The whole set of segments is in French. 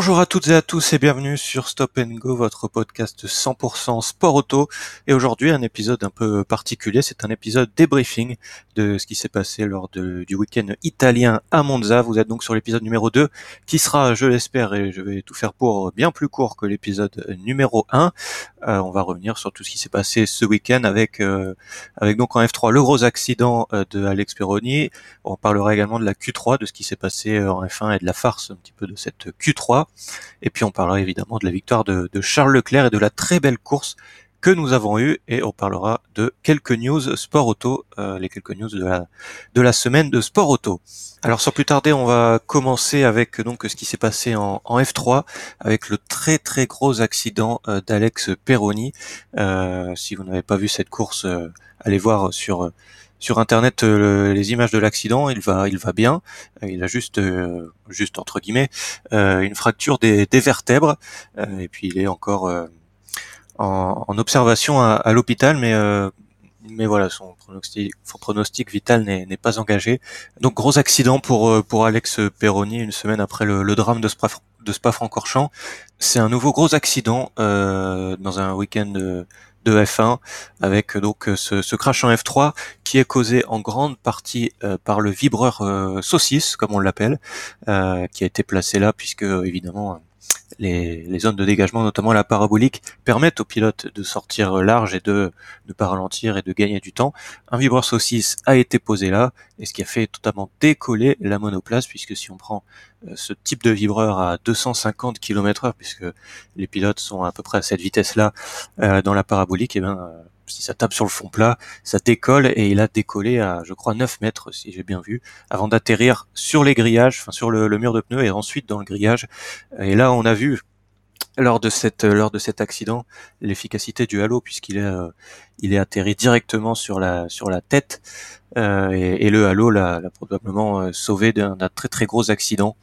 Bonjour à toutes et à tous et bienvenue sur Stop and Go, votre podcast 100% sport auto. Et aujourd'hui, un épisode un peu particulier. C'est un épisode débriefing de ce qui s'est passé lors du week-end italien à Monza. Vous êtes donc sur l'épisode numéro 2 qui sera, je l'espère, et je vais tout faire pour bien plus court que l'épisode numéro 1. Euh, on va revenir sur tout ce qui s'est passé ce week-end avec, euh, avec donc en F3 le gros accident euh, de Alex Peroni. On parlera également de la Q3, de ce qui s'est passé en F1 et de la farce un petit peu de cette Q3. Et puis on parlera évidemment de la victoire de, Charles Leclerc et de la très belle course que nous avons eue et on parlera de quelques news sport auto, euh, les quelques news de la, de la semaine de sport auto. Alors sans plus tarder, on va commencer avec donc ce qui s'est passé en, F3 avec le très très gros accident euh, d'Alex Peroni. Euh, si vous n'avez pas vu cette course, allez voir sur sur internet euh, les images de l'accident, il va, il va bien. Euh, il a juste, euh, juste entre guillemets, une fracture des, des vertèbres. et puis il est encore en, en, observation à, à l'hôpital, mais mais voilà, son pronostic, son pronostic vital n'est pas engagé. Donc gros accident pour pour Alex Peroni une semaine après le, le drame de Spa, de Spa-Francorchamps. C'est un nouveau gros accident euh, dans un week-end de F1 avec euh, donc euh, ce, ce, crash en F3 qui est causé en grande partie euh, par le vibreur saucisse comme on l'appelle qui a été placé là puisque évidemment les, zones de dégagement, notamment la parabolique, permettent aux pilotes de sortir large et de ne pas ralentir et de gagner du temps. Un vibreur saucisse a été posé là, et ce qui a fait totalement décoller la monoplace, puisque si on prend euh, ce type de vibreur à 250 km heure, puisque les pilotes sont à peu près à cette vitesse-là euh, dans la parabolique, et eh ben euh, si ça tape sur le fond plat, ça décolle et il a décollé à, je crois, 9 mètres, si j'ai bien vu, avant d'atterrir sur les grillages, enfin sur le, mur de pneus et ensuite dans le grillage. Et là, on a vu lors de cette lors de cet accident l'efficacité du halo puisqu'il est euh, il est atterri directement sur la sur la tête euh, et, le halo l'a probablement euh, sauvé d'un très très gros accident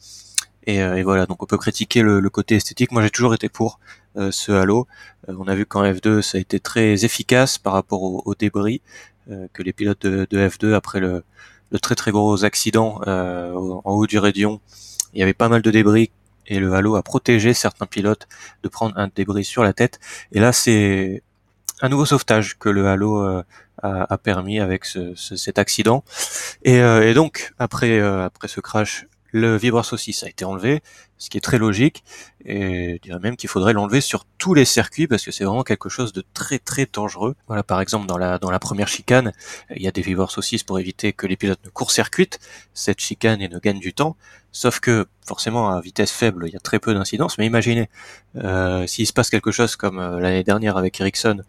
et, et, voilà donc on peut critiquer le, le côté esthétique moi j'ai toujours été pour euh, ce halo. Euh, on a vu qu'en F2 ça a été très efficace par rapport aux, débris euh, que les pilotes de, F2 après le, très très gros accident en haut du Rédion, il y avait pas mal de débris et le halo a protégé certains pilotes de prendre un débris sur la tête. Et là, c'est un nouveau sauvetage que le halo a, permis avec cet accident. Et, donc, après, après ce crash, le vibreur saucisse a été enlevé, ce qui est très logique, et je dirais même qu'il faudrait l'enlever sur tous les circuits parce que c'est vraiment quelque chose de très très dangereux. Voilà, par exemple dans la dans la première chicane, il y a des vibreurs saucisses pour éviter que les pilotes ne court-circuitent cette chicane et ne gagnent du temps. Sauf que forcément à vitesse faible, il y a très peu d'incidence. Mais imaginez euh, s'il se passe quelque chose comme euh, l'année dernière avec Ericsson,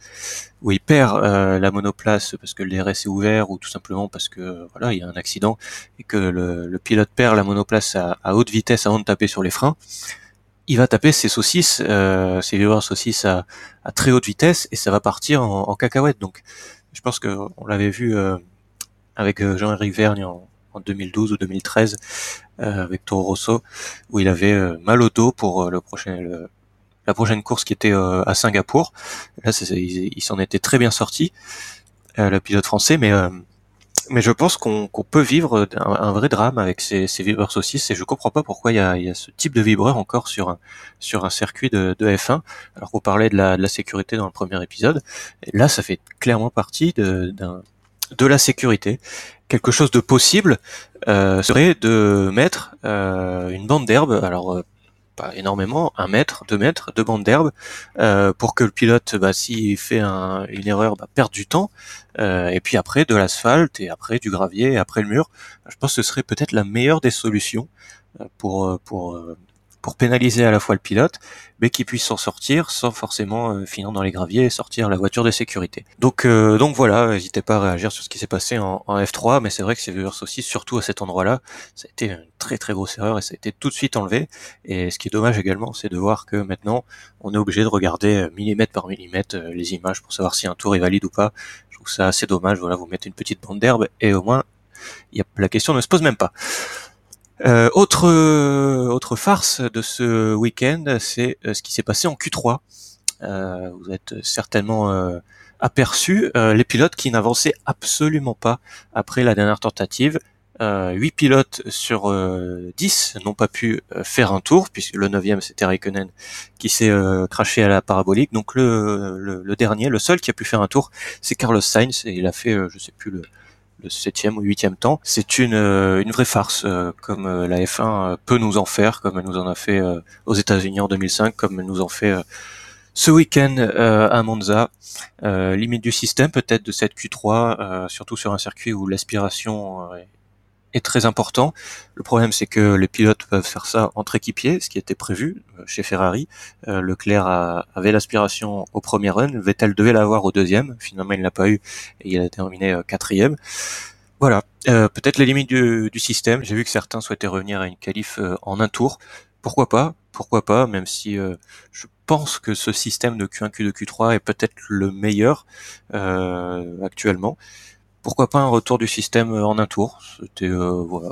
où il perd euh, la monoplace parce que le DRS est ouvert ou tout simplement parce que voilà il y a un accident et que le, pilote perd la monoplace à, à, haute vitesse avant de taper sur les Il va taper ses saucisses, euh, ses vibreurs saucisses à, à, très haute vitesse et ça va partir en, en cacahuète. Donc je pense que on l'avait vu avec Jean-Éric Vergne en, en 2012 ou 2013 euh, avec Toro Rosso, où il avait euh, mal au dos pour euh, le prochain, la prochaine course qui était à Singapour. Là, il, s'en était très bien sorti, le pilote français, mais mais je pense qu'on peut vivre un, vrai drame avec ces, ces vibreurs saucisses et je comprends pas pourquoi il y a, y a ce type de vibreur encore sur un, sur un circuit de, de F1 alors qu'on parlait de la, de la sécurité dans le premier épisode. Là, ça fait clairement partie de, de la sécurité. Quelque chose de possible euh, serait de mettre euh, une bande d'herbe, alors euh, pas énormément, un mètre, deux mètres de bande d'herbe, pour que le pilote, bah, s'il fait une erreur, bah, perde du temps, et puis après de l'asphalte, et après du gravier, et après le mur. Je pense que ce serait peut-être la meilleure des solutions pour pour pour pénaliser à la fois le pilote, mais qu'il puisse s'en sortir sans forcément euh, finir dans les graviers et sortir la voiture de sécurité. Donc euh, donc voilà, n'hésitez pas à réagir sur ce qui s'est passé en, F3, mais c'est vrai que c'est aussi surtout à cet endroit-là, ça a été une très très grosse erreur et ça a été tout de suite enlevé. Et ce qui est dommage également, c'est de voir que maintenant on est obligé de regarder euh, millimètre par millimètre les images pour savoir si un tour est valide ou pas. Je trouve ça assez dommage. Voilà, vous mettez une petite bande d'herbe et au moins la question ne se pose même pas. Euh, autre autre farce de ce week-end, c'est euh, ce qui s'est passé en Q3. Euh, vous êtes certainement euh, aperçu les pilotes qui n'avançaient absolument pas après la dernière tentative. Euh, 8 pilotes sur 10 n'ont pas pu faire un tour, puisque le 9 c'était Raikkonen qui s'est craché à la parabolique. Donc le, le, dernier, le seul qui a pu faire un tour, c'est Carlos Sainz, et il a fait, je sais plus le, le septième ou huitième temps. C'est une, une vraie farce, comme la F1 peut nous en faire, comme elle nous en a fait aux États-Unis en 2005, comme elle nous en fait ce week-end euh, à Monza. Euh, limite du système peut-être de cette Q3, euh, surtout sur un circuit où l'aspiration est très important. Le problème, c'est que les pilotes peuvent faire ça entre équipiers, ce qui était prévu chez Ferrari. Leclerc avait l'aspiration au premier run, Vettel devait l'avoir au deuxième. Finalement, il ne l'a pas eu et il a terminé quatrième. Voilà, peut-être les limites du, du système. J'ai vu que certains souhaitaient revenir à une qualif en un tour. Pourquoi pas? Pourquoi pas? Même si je pense que ce système de Q1, Q2, Q3 est peut-être le meilleur euh, actuellement. Pourquoi pas un retour du système en un tour C'était euh, voilà,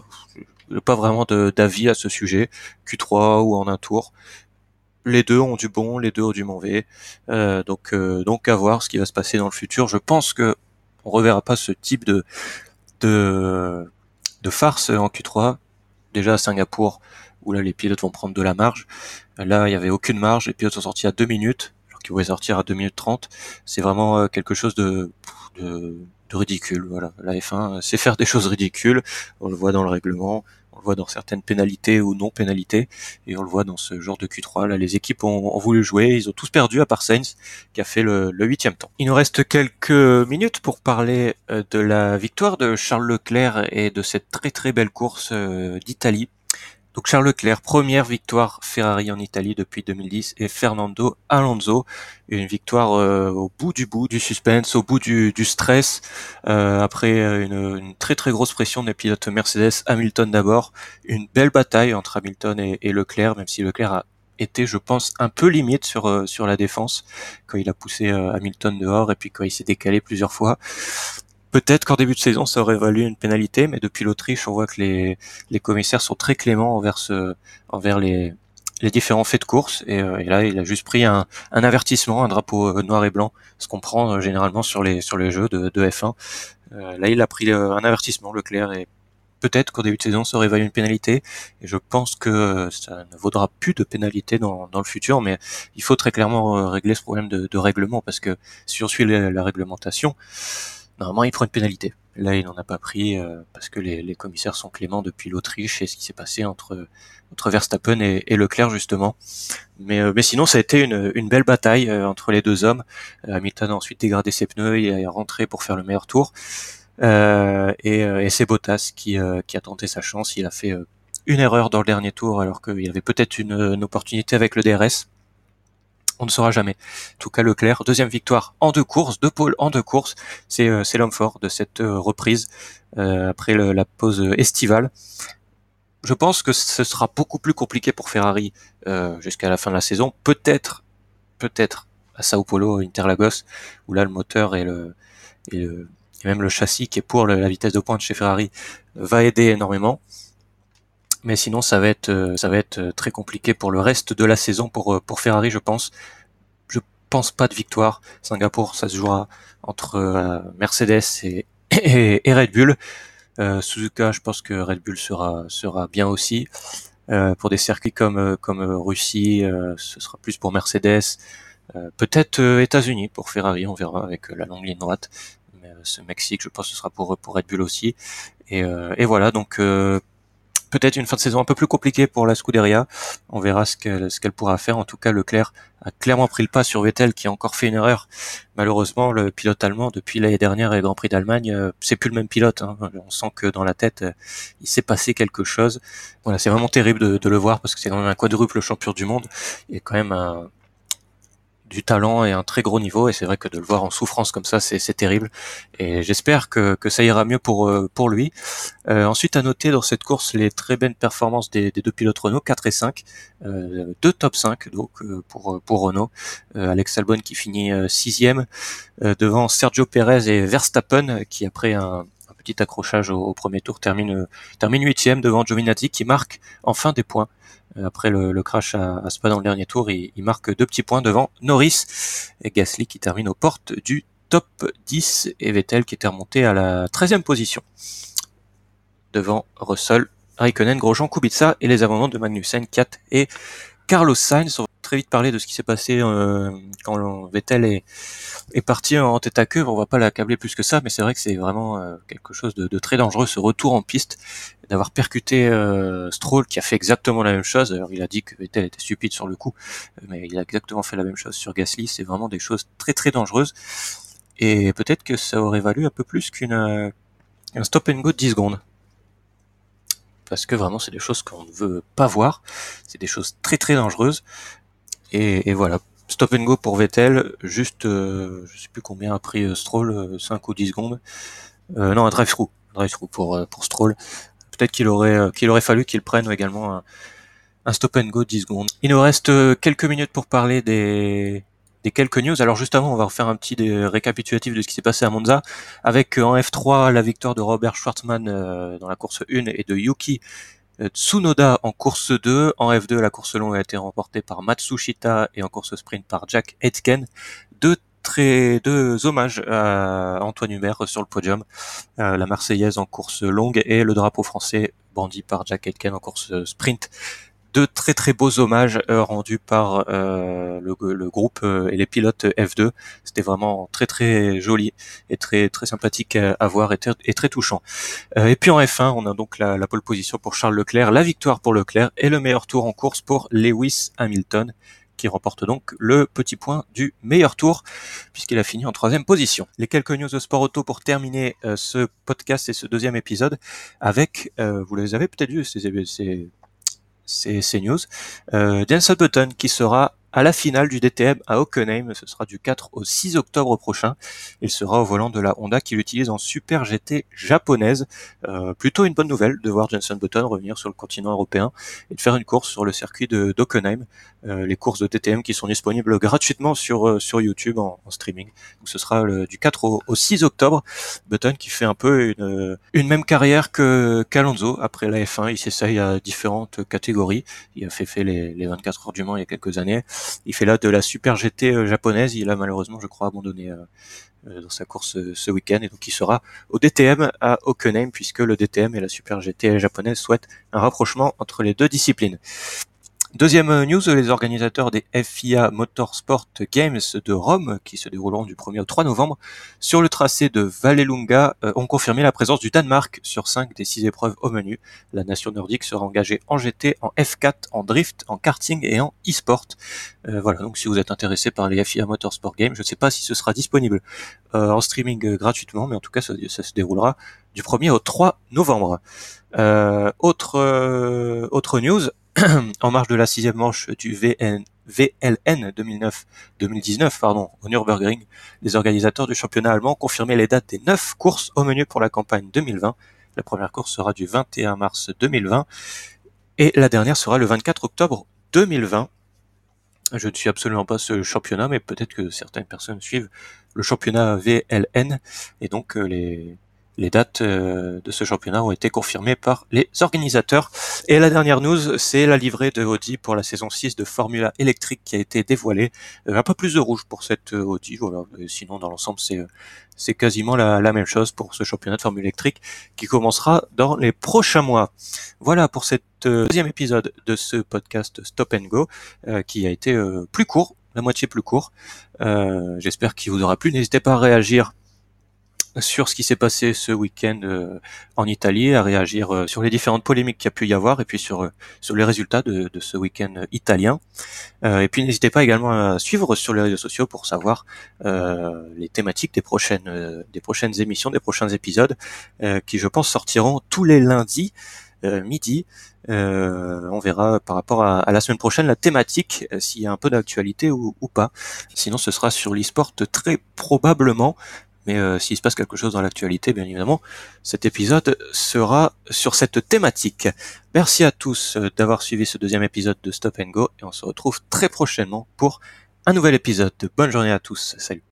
pas vraiment d'avis à ce sujet. Q3 ou en un tour. Les deux ont du bon, les deux ont du mauvais. Euh, donc donc à voir ce qui va se passer dans le futur. Je pense que on reverra pas ce type de de, de farce en Q3. Déjà à Singapour, où là les pilotes vont prendre de la marge. Là, il y avait aucune marge, les pilotes sont sortis à 2 minutes, alors qu'ils voulaient sortir à 2 minutes 30. C'est vraiment euh, quelque chose de, de, de ridicule. Voilà, la F1 c'est faire des choses ridicules. On le voit dans le règlement, on le voit dans certaines pénalités ou non pénalités, et on le voit dans ce genre de Q3. Là, les équipes ont, voulu jouer, ils ont tous perdu à part Sainz qui a fait le huitième temps. Il nous reste quelques minutes pour parler euh, de la victoire de Charles Leclerc et de cette très très belle course euh, d'Italie donc Charles Leclerc, première victoire Ferrari en Italie depuis 2010 et Fernando Alonso, une victoire euh, au bout du bout du suspense, au bout du, stress, euh, après une, très très grosse pression des pilotes Mercedes, Hamilton d'abord, une belle bataille entre Hamilton et, Leclerc, même si Leclerc a été, je pense, un peu limite sur euh, sur la défense quand il a poussé Hamilton dehors et puis quand il s'est décalé plusieurs fois. Peut-être qu'en début de saison, ça aurait valu une pénalité, mais depuis l'Autriche, on voit que les, les commissaires sont très cléments envers, ce, envers les, les différents faits de course. Et, euh, et, là, il a juste pris un, un avertissement, un drapeau euh, noir et blanc, ce qu'on prend euh, généralement sur les, sur les jeux de, de F1. là, il a pris un avertissement, Leclerc, et peut-être qu'en début de saison, ça aurait valu une pénalité. Et je pense que ça ne vaudra plus de pénalité dans, dans le futur, mais il faut très clairement régler ce problème de, de règlement, parce que si on suit la réglementation, normalement il prend une pénalité. Là, il n'en a pas pris euh, parce que les, commissaires sont cléments depuis l'Autriche et ce qui s'est passé entre, entre Verstappen et, Leclerc justement. Mais, euh, mais sinon, ça a été une, belle bataille euh, entre les deux hommes. Hamilton a ensuite dégradé ses pneus, il est rentré pour faire le meilleur tour. et, et c'est Bottas qui, qui a tenté sa chance. Il a fait une erreur dans le dernier tour alors qu'il avait peut-être une opportunité avec le DRS on ne saura jamais. En tout cas, Leclerc, deuxième victoire en deux courses, deux pôles en deux courses. C'est euh, l'homme fort de cette euh, reprise euh, après la pause estivale. Je pense que ce sera beaucoup plus compliqué pour Ferrari jusqu'à la fin de la saison. Peut-être, peut-être à Sao Paulo, Interlagos, où là le moteur et le, et, le, et même le châssis qui est pour la vitesse de pointe chez Ferrari va aider énormément mais sinon ça va être euh, ça va être euh, très compliqué pour le reste de la saison pour euh, pour Ferrari je pense. Je pense pas de victoire. Singapour ça se jouera entre Mercedes et, et, Red Bull. Suzuka je pense que Red Bull sera sera bien aussi. pour des circuits comme comme Russie, ce sera plus pour Mercedes. Peut-être États-Unis pour Ferrari, on verra avec la longue ligne droite. Mais ce Mexique, je pense, ce sera pour pour Red Bull aussi. Et, et voilà, donc peut-être une fin de saison un peu plus compliquée pour la Scuderia. On verra ce qu'elle ce qu'elle pourra faire. En tout cas, Leclerc a clairement pris le pas sur Vettel qui a encore fait une erreur. Malheureusement, le pilote allemand depuis l'année dernière et le Grand Prix d'Allemagne, euh, c'est plus le même pilote. Hein. On sent que dans la tête, euh, il s'est passé quelque chose. Voilà, c'est vraiment terrible de, de, le voir parce que c'est quand même un quadruple champion du monde et quand même un, du talent et un très gros niveau et c'est vrai que de le voir en souffrance comme ça c'est terrible. Et j'espère que, que ça ira mieux pour euh, pour lui. Euh, ensuite à noter dans cette course les très belles performances des, deux pilotes Renault 4 et 5, euh, deux top 5 donc pour pour Renault, Alex Albon qui finit sixième devant Sergio Perez et Verstappen qui après un, petit accrochage au, premier tour termine termine huitième devant Giovinazzi qui marque enfin des points après le, crash à, à, Spa dans le dernier tour, il, marque deux petits points devant Norris et Gasly qui termine aux portes du top 10 et Vettel qui était remonté à la 13e position. devant Russell, Raikkonen, Grosjean, Kubica et les abandons de Magnussen, Kiat et Carlos Sainz. Très vite parler de ce qui s'est passé euh, quand Vettel est, parti en tête à queue. On va pas l'accabler plus que ça, mais c'est vrai que c'est vraiment euh, quelque chose de, très dangereux ce retour en piste, d'avoir percuté euh, Stroll qui a fait exactement la même chose. Alors il a dit que Vettel était stupide sur le coup, mais il a exactement fait la même chose sur Gasly. C'est vraiment des choses très très dangereuses. Et peut-être que ça aurait valu un peu plus qu'une un stop and go de 10 secondes parce que vraiment c'est des choses qu'on ne veut pas voir, c'est des choses très très dangereuses. Et, voilà, stop and go pour Vettel, juste euh, je sais plus combien a pris euh, Stroll, 5 euh, ou 10 secondes. Non, un drive-through, drive-through pour pour Stroll. Peut-être qu'il aurait qu'il aurait fallu qu'il prenne également un, stop and go de 10 secondes. Il nous reste quelques minutes pour parler des quelques news. Alors juste avant, on va refaire un petit récapitulatif de ce qui s'est passé à Monza, avec en F3 la victoire de Robert Schwartzmann euh, dans la course 1 et de Yuki Tsunoda en course 2. En F2, la course longue a été remportée par Matsushita et en course sprint par Jack Etken. Deux très deux hommages à Antoine Hubert sur le podium, la Marseillaise en course longue et le drapeau français brandi par Jack Etken en course sprint deux très très beaux hommages euh, rendus par euh, le, groupe euh, et les pilotes F2. C'était vraiment très très joli et très très sympathique à voir et, très touchant. et puis en F1, on a donc la, pole position pour Charles Leclerc, la victoire pour Leclerc et le meilleur tour en course pour Lewis Hamilton qui remporte donc le petit point du meilleur tour puisqu'il a fini en troisième position. Les quelques news de sport auto pour terminer ce podcast et ce deuxième épisode avec, vous les avez peut-être vu, ces, c'est news. Euh, Jenson Button qui sera à la finale du DTM à Hockenheim. Ce sera du 4 au 6 octobre prochain. Il sera au volant de la Honda qui l'utilise en Super GT japonaise. Euh, plutôt une bonne nouvelle de voir Jenson Button revenir sur le continent européen et de faire une course sur le circuit de d'Hockenheim. Euh, les courses de DTM qui sont disponibles gratuitement sur euh, sur YouTube en, streaming. Donc ce sera le, du 4 au, 6 octobre. Button qui fait un peu une, une même carrière que qu'Alonso après la F1. Il s'essaye à différentes catégories. Il a fait, fait les, les 24 heures du Mans il y a quelques années. Il fait là de la Super GT euh, japonaise. Il a malheureusement, je crois, abandonné euh, euh, dans sa course ce week-end et donc il sera au DTM à Hockenheim puisque le DTM et la Super GT japonaise souhaitent un rapprochement entre les deux disciplines. Deuxième news, les organisateurs des FIA Motorsport Games de Rome, qui se dérouleront du 1er au 3 novembre, sur le tracé de Vallelunga, euh, ont confirmé la présence du Danemark sur 5 des 6 épreuves au menu. La nation nordique sera engagée en GT, en F4, en drift, en karting et en e-sport. Euh, voilà, donc si vous êtes intéressé par les FIA Motorsport Games, je ne sais pas si ce sera disponible euh, en streaming gratuitement, mais en tout cas ça, se déroulera du 1er au 3 novembre. autre, autre news, en marge de la sixième manche du VLN 2009-2019 pardon, au Nürburgring, les organisateurs du championnat allemand confirmé les dates des neuf courses au menu pour la campagne 2020. La première course sera du 21 mars 2020 et la dernière sera le 24 octobre 2020. Je ne suis absolument pas ce championnat, mais peut-être que certaines personnes suivent le championnat VLN et donc euh, les, les dates euh, de ce championnat ont été confirmées par les organisateurs. Et la dernière news, c'est la livrée de Audi pour la saison 6 de Formula électrique qui a été dévoilée. Euh, un peu plus de rouge pour cette euh, Audi, voilà. sinon dans l'ensemble c'est c'est quasiment la, même chose pour ce championnat de Formule électrique qui commencera dans les prochains mois. Voilà pour cet deuxième épisode de ce podcast Stop and Go qui a été plus court, la moitié plus court. J'espère qu'il vous aura plu. N'hésitez pas à réagir sur ce qui s'est passé ce week-end euh, en Italie, à réagir euh, sur les différentes polémiques qu'il y a pu y avoir, et puis sur euh, sur les résultats de, de ce week-end italien. et puis n'hésitez pas également à suivre sur les réseaux sociaux pour savoir les thématiques des prochaines des prochaines émissions, des prochains épisodes, qui je pense sortiront tous les lundis. midi. on verra par rapport à, à, la semaine prochaine la thématique, s'il y a un peu d'actualité ou, ou, pas. Sinon, ce sera sur l'e-sport très probablement. Mais euh, s'il se passe quelque chose dans l'actualité, bien évidemment, cet épisode sera sur cette thématique. Merci à tous euh, d'avoir suivi ce deuxième épisode de Stop and Go et on se retrouve très prochainement pour un nouvel épisode. Bonne journée à tous. Salut.